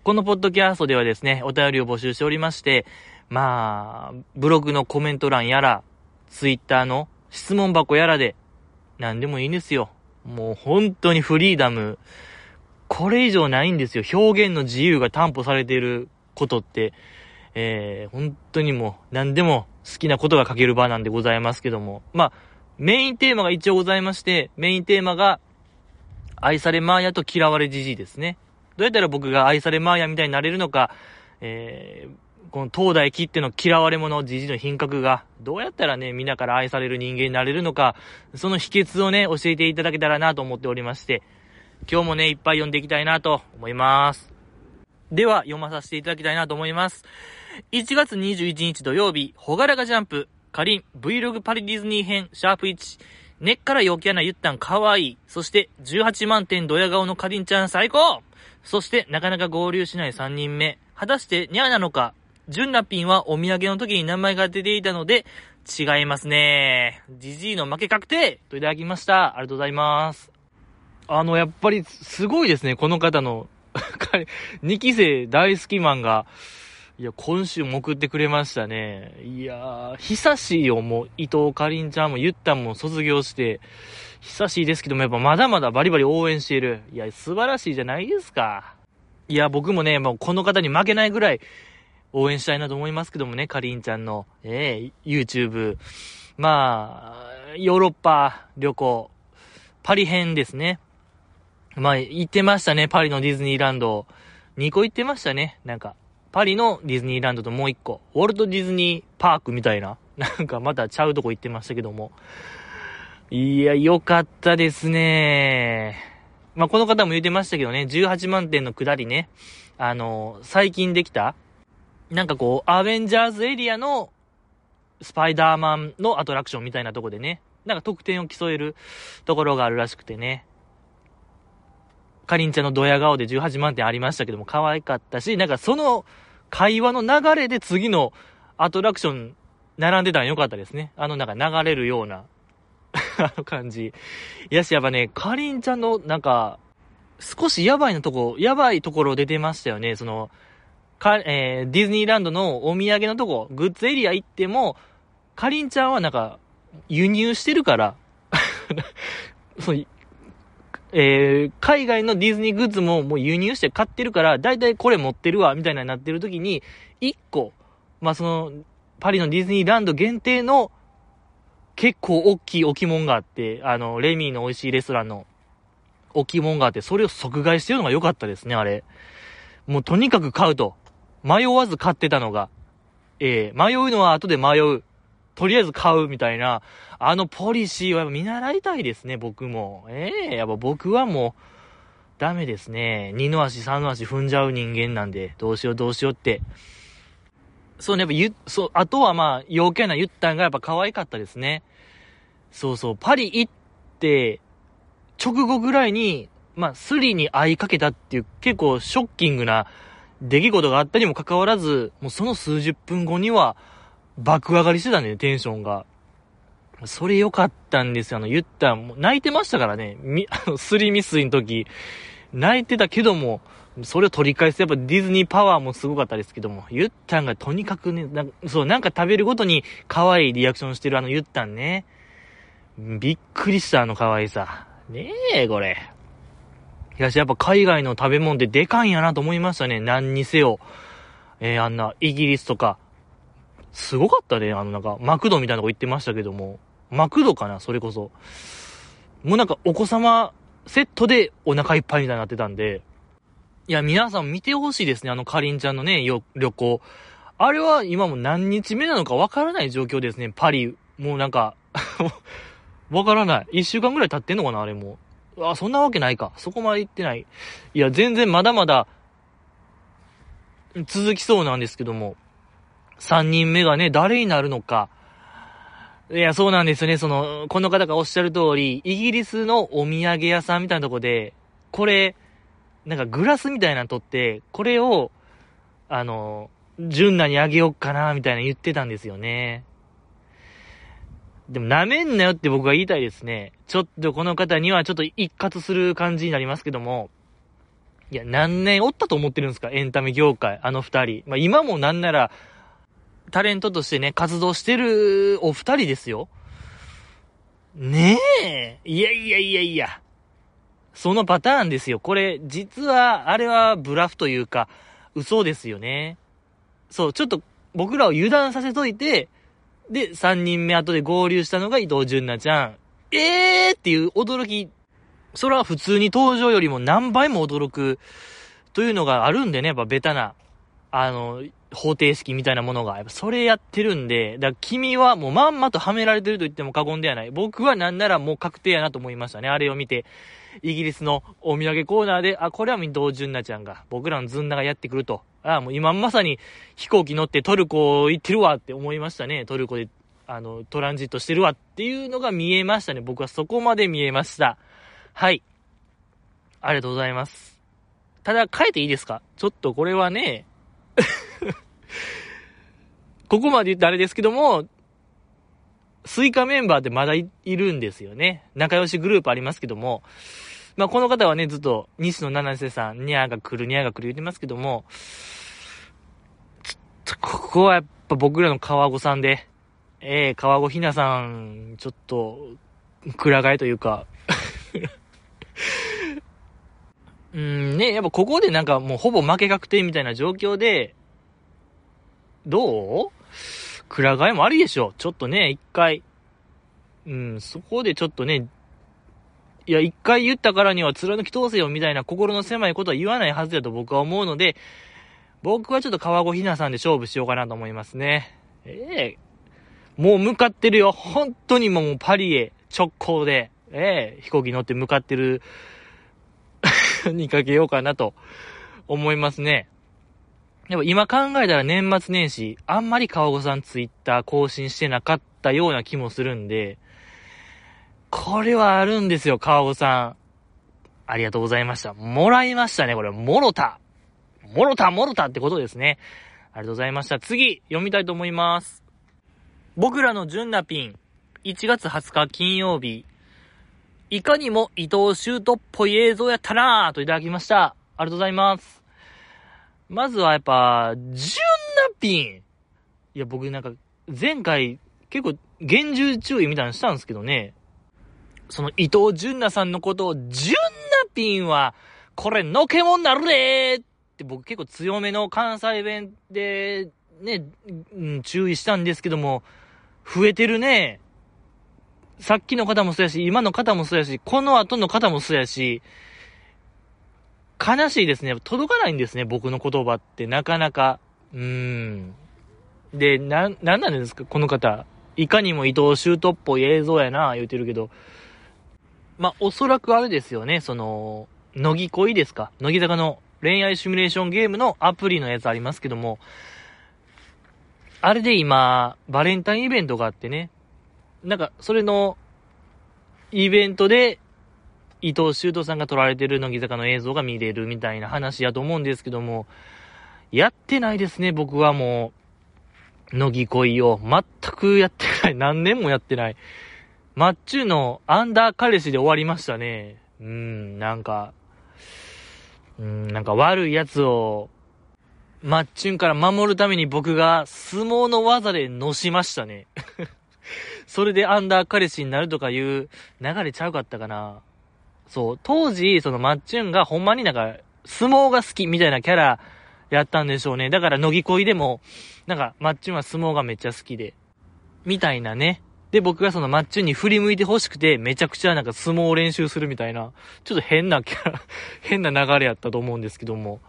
このポッドキャストではですね、お便りを募集しておりまして、まあ、ブログのコメント欄やら、ツイッターの質問箱やらで、何でもいいんですよ。もう本当にフリーダム。これ以上ないんですよ。表現の自由が担保されていることって、えー、本当にもう何でも好きなことが書ける場なんでございますけども。まあ、メインテーマが一応ございまして、メインテーマが、愛されマーヤと嫌われじじいですね。どうやったら僕が愛されマーヤみたいになれるのか、えー、この東大切っての嫌われ者じじいの品格が、どうやったらね、みんなから愛される人間になれるのか、その秘訣をね、教えていただけたらなと思っておりまして、今日もね、いっぱい読んでいきたいなと思います。では、読まさせていただきたいなと思います。1月21日土曜日、ほがらがジャンプ、かりん、Vlog パリディズニー編、シャープ1、根っから陽気なゆったんかわいい、そして18万点ドヤ顔のかりんちゃん最高。そしてなかなか合流しない3人目、果たしてニャーなのか、ジュンラピンはお土産の時に名前が出ていたので、違いますね。ジジイの負け確定。といただきました。ありがとうございます。あの、やっぱりすごいですね、この方の、2期生大好きマンが、いや、今週も送ってくれましたね。いやー、久しいよ、もう、伊藤かりんちゃんもゆったんも卒業して、久しいですけども、やっぱまだまだバリバリ応援している。いや、素晴らしいじゃないですか。いや、僕もね、もうこの方に負けないぐらい応援したいなと思いますけどもね、かりんちゃんの、えー、YouTube。まあ、ヨーロッパ旅行、パリ編ですね。まあ、行ってましたね、パリのディズニーランド。2個行ってましたね、なんか。パリのディズニーランドともう一個、ウォルトディズニーパークみたいな、なんかまたちゃうとこ行ってましたけども。いや、よかったですね。まあ、この方も言ってましたけどね、18万点の下りね、あの、最近できた、なんかこう、アベンジャーズエリアのスパイダーマンのアトラクションみたいなとこでね、なんか得点を競えるところがあるらしくてね。かりんちゃんのドヤ顔で18万点ありましたけども、可愛かったし、なんかその会話の流れで次のアトラクション並んでたらよかったですね。あのなんか流れるような あの感じ。やし、やっぱね、かりんちゃんのなんか、少しやばいのとこ、やばいところ出てましたよね。その、か、えー、ディズニーランドのお土産のとこ、グッズエリア行っても、かりんちゃんはなんか、輸入してるから、そう、えー、海外のディズニーグッズももう輸入して買ってるから、だいたいこれ持ってるわ、みたいなになってる時に、1個、まあ、その、パリのディズニーランド限定の、結構大きい置物があって、あの、レミーの美味しいレストランの置物があって、それを即買いしてるのが良かったですね、あれ。もうとにかく買うと。迷わず買ってたのが。えー、迷うのは後で迷う。とりあえず買うみたいな、あのポリシーは見習いたいですね、僕も。ええー、やっぱ僕はもう、ダメですね。二の足三の足踏んじゃう人間なんで、どうしようどうしようって。そうね、やっぱゆ、そう、あとはまあ、陽キャなゆったんがやっぱ可愛かったですね。そうそう、パリ行って、直後ぐらいに、まあ、スリに会いかけたっていう結構ショッキングな出来事があったにもかかわらず、もうその数十分後には爆上がりしてたね、テンションが。それ良かったんですよ。あの、言ったもう泣いてましたからね。み、あの、スリミスの時、泣いてたけども、それを取り返す、やっぱディズニーパワーもすごかったですけども、ゆったんがとにかくね、なそう、なんか食べるごとに可愛いリアクションしてるあのゆったんね。びっくりした、あの可愛さ。ねえ、これ。いや、やっぱ海外の食べ物ってでかいんやなと思いましたね。何にせよ。えー、あんな、イギリスとか。すごかったね。あの、なんか、マクドみたいなとこ行ってましたけども。マクドかなそれこそ。もうなんか、お子様セットでお腹いっぱいみたいになってたんで。いや、皆さん見てほしいですね。あの、かりんちゃんのね、旅行。あれは今も何日目なのかわからない状況ですね。パリ。もうなんか わからない。一週間ぐらい経ってんのかなあれも。あ、そんなわけないか。そこまで行ってない。いや、全然まだまだ、続きそうなんですけども。三人目がね、誰になるのか。いや、そうなんですよね。その、この方がおっしゃる通り、イギリスのお土産屋さんみたいなとこで、これ、なんかグラスみたいなの取って、これを、あの、純奈にあげよっかな、みたいな言ってたんですよね。でも舐めんなよって僕は言いたいですね。ちょっとこの方にはちょっと一括する感じになりますけども、いや、何年おったと思ってるんですか？エンタメ業界、あの二人。まあ今もなんなら、タレントとしてね、活動してるお二人ですよ。ねえ。いやいやいやいや。そのパターンですよ。これ、実は、あれはブラフというか、嘘ですよね。そう、ちょっと僕らを油断させといて、で、3人目後で合流したのが伊藤純奈ちゃん。えーっていう驚き。それは普通に登場よりも何倍も驚くというのがあるんでね、やっぱベタな、あの、方程式みたいなものが、やっぱそれやってるんで、だから君はもうまんまとはめられてると言っても過言ではない。僕はなんならもう確定やなと思いましたね。あれを見て。イギリスのお土産コーナーで、あ、これは伊藤純奈ちゃんが、僕らのずんだがやってくると。あ、もう今まさに飛行機乗ってトルコ行ってるわって思いましたね。トルコで、あの、トランジットしてるわっていうのが見えましたね。僕はそこまで見えました。はい。ありがとうございます。ただ、変えていいですか？ちょっとこれはね、ここまで言ってあれですけども、スイカメンバーってまだいるんですよね。仲良しグループありますけども、まあ、この方はね、ずっと、西野七瀬さん、ニャーが来る、ニャーが来る言ってますけども、ちょっと、ここはやっぱ僕らの川子さんで、ええー、川子ひなさん、ちょっと、くら替えというか。うんね、やっぱここでなんかもうほぼ負け確定みたいな状況で、どう？くら替えもありでしょ。ちょっとね、一回。うん、そこでちょっとね、いや、一回言ったからには貫き通せよみたいな心の狭いことは言わないはずだと僕は思うので、僕はちょっと川越ひなさんで勝負しようかなと思いますね。ええー、もう向かってるよ。本当にもうパリへ直行で、ええー、飛行機乗って向かってる にかけようかなと思いますね。でも今考えたら年末年始、あんまり川越さんツイッター更新してなかったような気もするんで、これはあるんですよ、川越さん。ありがとうございました。もらいましたね、これ。もろた。もろた、もろたってことですね。ありがとうございました。次、読みたいと思います。僕らの純なピン、1月20日金曜日、いかにも伊藤修斗っぽい映像やったなぁといただきました。ありがとうございます。まずはやっぱ、純なピン。いや、僕なんか、前回、結構、厳重注意みたいなのしたんですけどね。その伊藤純奈さんのことを、純奈ピンは、これ、のけもんなるでーって僕結構強めの関西弁で、ね、うん、注意したんですけども、増えてるね。さっきの方もそうやし、今の方もそうやし、この後の方もそうやし、悲しいですね。届かないんですね、僕の言葉ってなかなか。うーん。で、な、なんなんですか、この方。いかにも伊藤修斗っぽい映像やな、言うてるけど。まあ、おそらくあれですよね、その、乃木恋ですか乃木坂の恋愛シミュレーションゲームのアプリのやつありますけども、あれで今、バレンタインイベントがあってね、なんか、それのイベントで、伊藤修斗さんが撮られてる乃木坂の映像が見れるみたいな話やと思うんですけども、やってないですね、僕はもう。乃木恋を。全くやってない。何年もやってない。マッチュのアンダー彼氏で終わりましたね。うん、なんか、うん、なんか悪い奴を、マッチュンから守るために僕が相撲の技でのしましたね。それでアンダー彼氏になるとかいう流れちゃうかったかな。そう、当時、そのマッチュンがほんまになんか、相撲が好きみたいなキャラやったんでしょうね。だから、乃木恋でも、なんか、マッチュンは相撲がめっちゃ好きで、みたいなね。で、僕がそのマッチュンに振り向いて欲しくて、めちゃくちゃなんか相撲を練習するみたいな、ちょっと変なキャラ、変な流れやったと思うんですけども。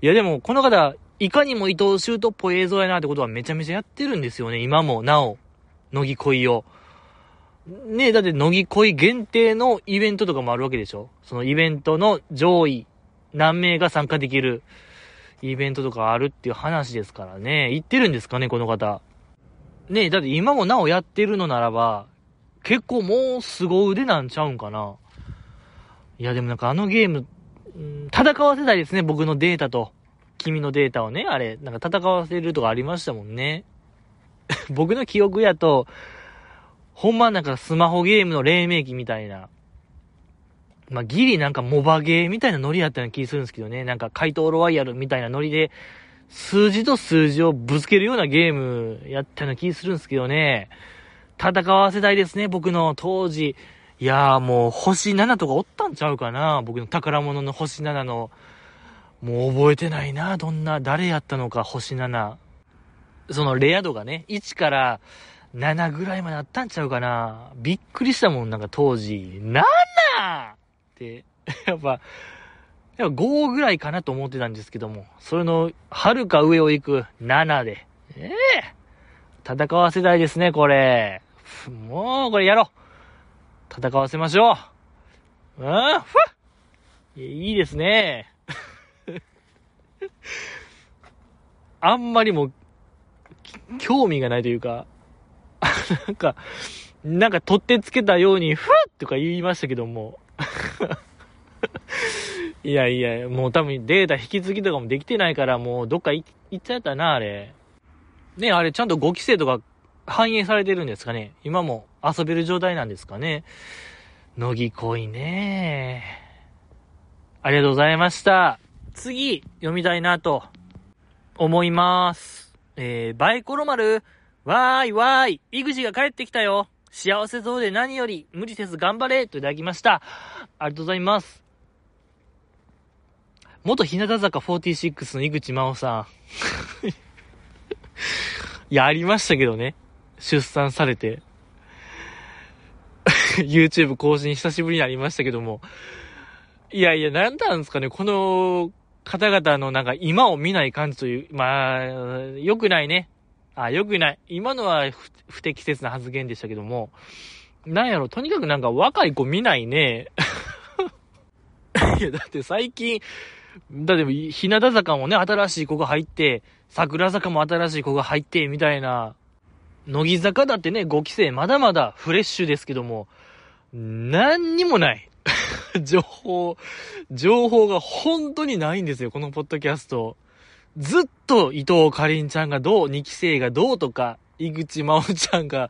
いやでも、この方、いかにも伊藤修斗っぽい映像やなってことはめちゃめちゃやってるんですよね。今も、なお、乃木恋を。ねえ、だって乃木恋限定のイベントとかもあるわけでしょ？そのイベントの上位何名が参加できるイベントとかあるっていう話ですからね。言ってるんですかね、この方？ねえ、だって今もなおやってるのならば、結構もう凄腕なんちゃうんかないや、でもなんかあのゲーム、ん戦わせたいですね、僕のデータと。君のデータをね、あれ、なんか戦わせるとかありましたもんね。僕の記憶やと、ほんまなんかスマホゲームの黎明期みたいな。まあ、ギリなんかモバゲーみたいなノリやったような気するんですけどね。なんか怪盗ロワイヤルみたいなノリで、数字と数字をぶつけるようなゲームやったような気するんですけどね。戦わせたいですね、僕の当時。いやーもう星7とかおったんちゃうかな僕の宝物の星7の。もう覚えてないなどんな、誰やったのか、星7。そのレア度がね、1から7ぐらいまであったんちゃうかな。びっくりしたもん、なんか当時。7! って、やっぱ、やっぱ5ぐらいかなと思ってたんですけども、それの、遥か上を行く7で。ええー、戦わせたいですね、これ。もう、これやろう。戦わせましょう。うん、ふっいいですね。あんまりも、興味がないというか、なんか、なんか取ってつけたように、ふっとか言いましたけども。いやいや、もう多分データ引き継ぎとかもできてないから、もうどっか行っちゃったな、あれ。ね、あれちゃんと5期生とか反映されてるんですかね今も遊べる状態なんですかね乃木恋ねありがとうございました。次、読みたいなと思います。えー、バイコロ丸、わーいわーい、井口が帰ってきたよ。幸せそうで何より、無理せず頑張れといただきました。ありがとうございます。元日向坂46の井口真央さん。い や、ありましたけどね。出産されて。YouTube 更新久しぶりになりましたけども。いやいや、なんなんですかね、この方々のなんか今を見ない感じという、まあ、良くないね。あ、良くない。今のは不適切な発言でしたけども、なんやろ、とにかくなんか若い子見ないね。いや、だって最近、だって日向坂もね、新しい子が入って、桜坂も新しい子が入って、みたいな。乃木坂だってね、5期生まだまだフレッシュですけども、何にもない。情報、情報が本当にないんですよ、このポッドキャスト。ずっと伊藤かりんちゃんがどう、2期生がどうとか、井口真央ちゃんが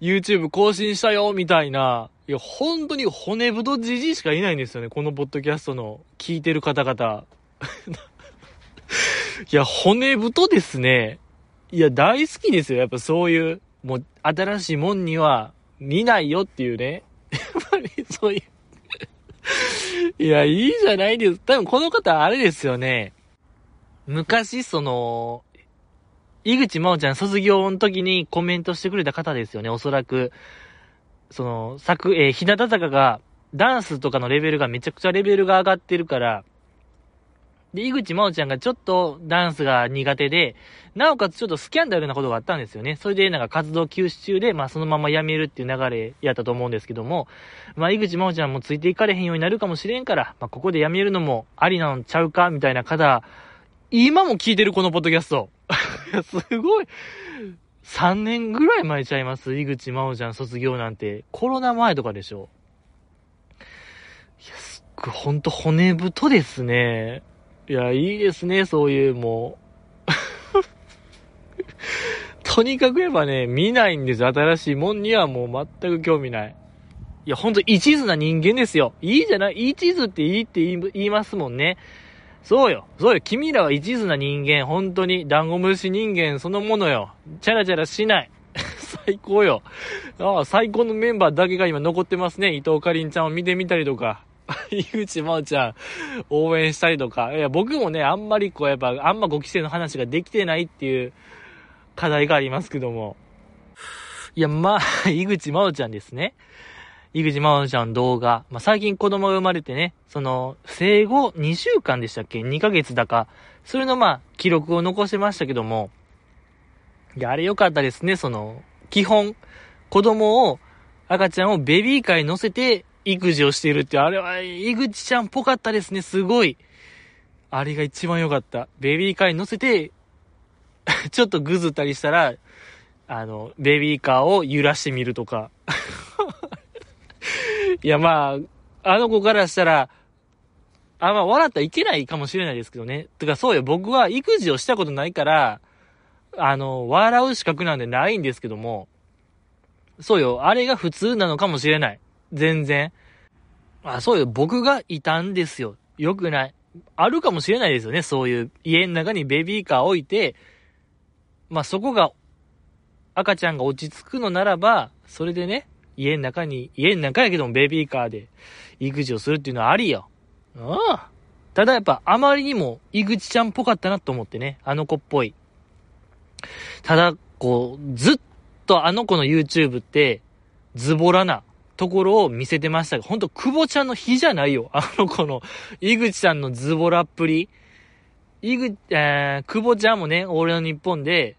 YouTube 更新したよ、みたいな。いや、本当に骨太じじいしかいないんですよね。このポッドキャストの聞いてる方々。いや、骨太ですね。いや、大好きですよ。やっぱそういう、もう、新しいもんには見ないよっていうね。やっぱりそういういや、いいじゃないです。多分この方あれですよね。昔、その、井口真央ちゃん卒業の時にコメントしてくれた方ですよね、おそらく。その、作、えー、日向坂が、ダンスとかのレベルがめちゃくちゃレベルが上がってるから、で、井口真央ちゃんがちょっとダンスが苦手で、なおかつちょっとスキャンダルなことがあったんですよね。それでなんか活動休止中で、まあそのまま辞めるっていう流れやったと思うんですけども、まあ井口真央ちゃんもついていかれへんようになるかもしれんから、まあここで辞めるのもありなんちゃうかみたいな方、今も聞いてるこのポッドキャスト。すごい、3年ぐらい前ちゃいます？井口真央ちゃん卒業なんて。コロナ前とかでしょ？いや、すっごい、ほんと骨太ですね。いや、いいですね、そういうもう。とにかく言えばね、見ないんです。新しいもんにはもう全く興味ない。いや、ほんと一途な人間ですよ。いいじゃない？一途っていいって言いますもんね。そうよ。そうよ。君らは一途な人間。本当に。ダンゴムシ人間そのものよ。チャラチャラしない。最高よ。ああ、最高のメンバーだけが今残ってますね。伊藤かりんちゃんを見てみたりとか。井口真央ちゃん、応援したりとか。いや、僕もね、あんまりこう、やっぱ、あんまご規制の話ができてないっていう課題がありますけども。いや、まあ、井口真央ちゃんですね。井口真央ちゃん動画。まあ、最近子供が生まれてね、その、生後2週間でしたっけ ?2 ヶ月だか。それのまあ、記録を残しましたけども、いや、あれ良かったですね、その、基本、子供を、赤ちゃんをベビーカーに乗せて育児をしているって、あれは、井口ちゃんっぽかったですね、すごい。あれが一番良かった。ベビーカーに乗せて、ちょっとぐずったりしたら、あの、ベビーカーを揺らしてみるとか。いや、まあ、あの子からしたら、あん、ま、笑ったらいけないかもしれないですけどね。てか、そうよ、僕は育児をしたことないから、あの、笑う資格なんてないんですけども、そうよ、あれが普通なのかもしれない。全然。あ、そうよ、僕がいたんですよ。よくない。あるかもしれないですよね、そういう。家の中にベビーカー置いて、まあ、そこが、赤ちゃんが落ち着くのならば、それでね、家の中に、家の中やけどもベビーカーで育児をするっていうのはありよ。うん。ただやっぱあまりにも井口ちゃんっぽかったなと思ってね。あの子っぽい。ただ、こう、ずっとあの子の YouTube って、ズボラなところを見せてましたが、ほんと、久保ちゃんの日じゃないよ。あの子の、井口さんのズボラっぷり。井口、えー、久保ちゃんもね、俺の日本で、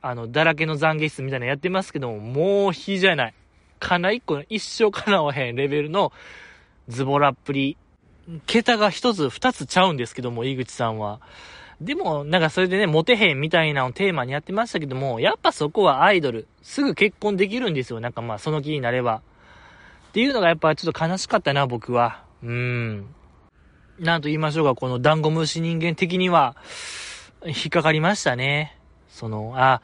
あの、だらけの懺悔室みたいなのやってますけども、もう日じゃない。かな一個一生叶わへんレベルのズボラっぷり。桁が一つ二つちゃうんですけども、井口さんは。でも、なんかそれでね、モテへんみたいなのをテーマにやってましたけども、やっぱそこはアイドル。すぐ結婚できるんですよ。なんかまあ、その気になれば。っていうのがやっぱちょっと悲しかったな、僕は。うーん。なんと言いましょうか、このダンゴムシ人間的には、引っかかりましたね。その、あ、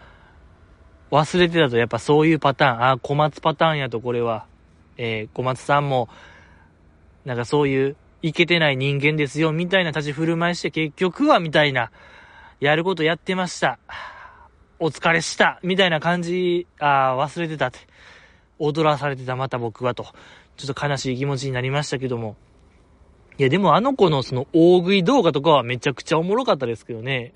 忘れてたとやっぱそういうパターン、あ、小松パターンやとこれは、えー、小松さんも、なんかそういう、いけてない人間ですよ、みたいな立ち振る舞いして結局は、みたいな、やることやってました。お疲れした、みたいな感じ、あ忘れてたって。踊らされてた、また僕はと。ちょっと悲しい気持ちになりましたけども。いや、でもあの子のその大食い動画とかはめちゃくちゃおもろかったですけどね。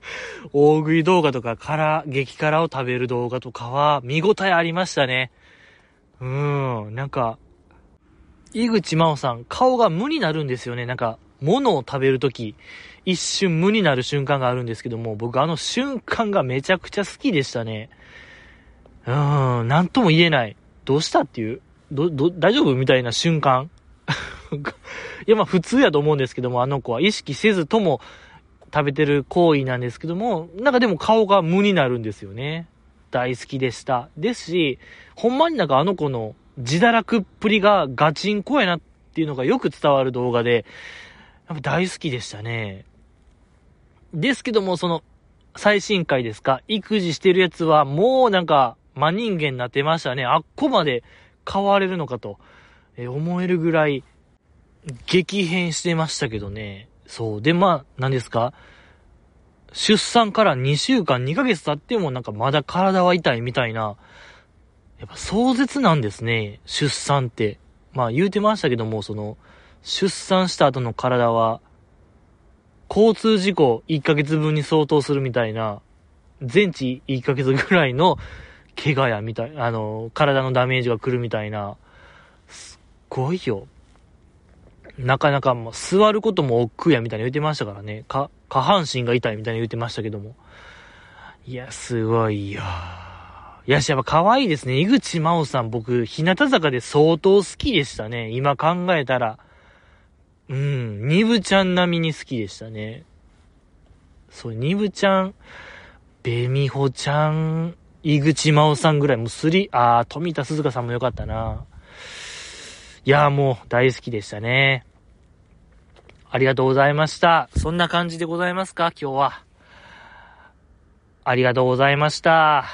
大食い動画とか、辛、激辛を食べる動画とかは見応えありましたね。うん、なんか、井口真央さん、顔が無になるんですよね。なんか、物を食べるとき、一瞬無になる瞬間があるんですけども、僕あの瞬間がめちゃくちゃ好きでしたね。うん、なんとも言えない。どうしたっていう、ど、ど、大丈夫？みたいな瞬間いや、まあ普通やと思うんですけども、あの子は意識せずとも食べてる行為なんですけども、なんかでも顔が無になるんですよね。大好きでした。ですし、ほんまになんかあの子の自堕落っぷりがガチンコやなっていうのがよく伝わる動画で、やっぱ大好きでしたね。ですけども、その、最新回ですか？育児してるやつはもうなんか真人間になってましたね。あっこまで変われるのかと、え思えるぐらい激変してましたけどね。そう。で、まあ、何ですか？出産から2週間、2ヶ月経ってもなんかまだ体は痛いみたいな。やっぱ壮絶なんですね。出産って。まあ言うてましたけども、その、出産した後の体は、交通事故1ヶ月分に相当するみたいな、全治1ヶ月ぐらいの怪我やみたい、あの、体のダメージが来るみたいな、ごいよ。なかなかもう座ることも億劫やみたいに言ってましたからね。か、下半身が痛いみたいに言ってましたけども。いや、すごいよ。いやし、やっぱ可愛いですね。井口真央さん、僕、日向坂で相当好きでしたね。今考えたら。うん、ニブちゃん並みに好きでしたね。そう、ニブちゃん、ベミホちゃん、井口真央さんぐらい、もうスリー、あー、富田鈴香さんもよかったな。いやーもう大好きでしたね。ありがとうございました。そんな感じでございますか？今日は。ありがとうございました。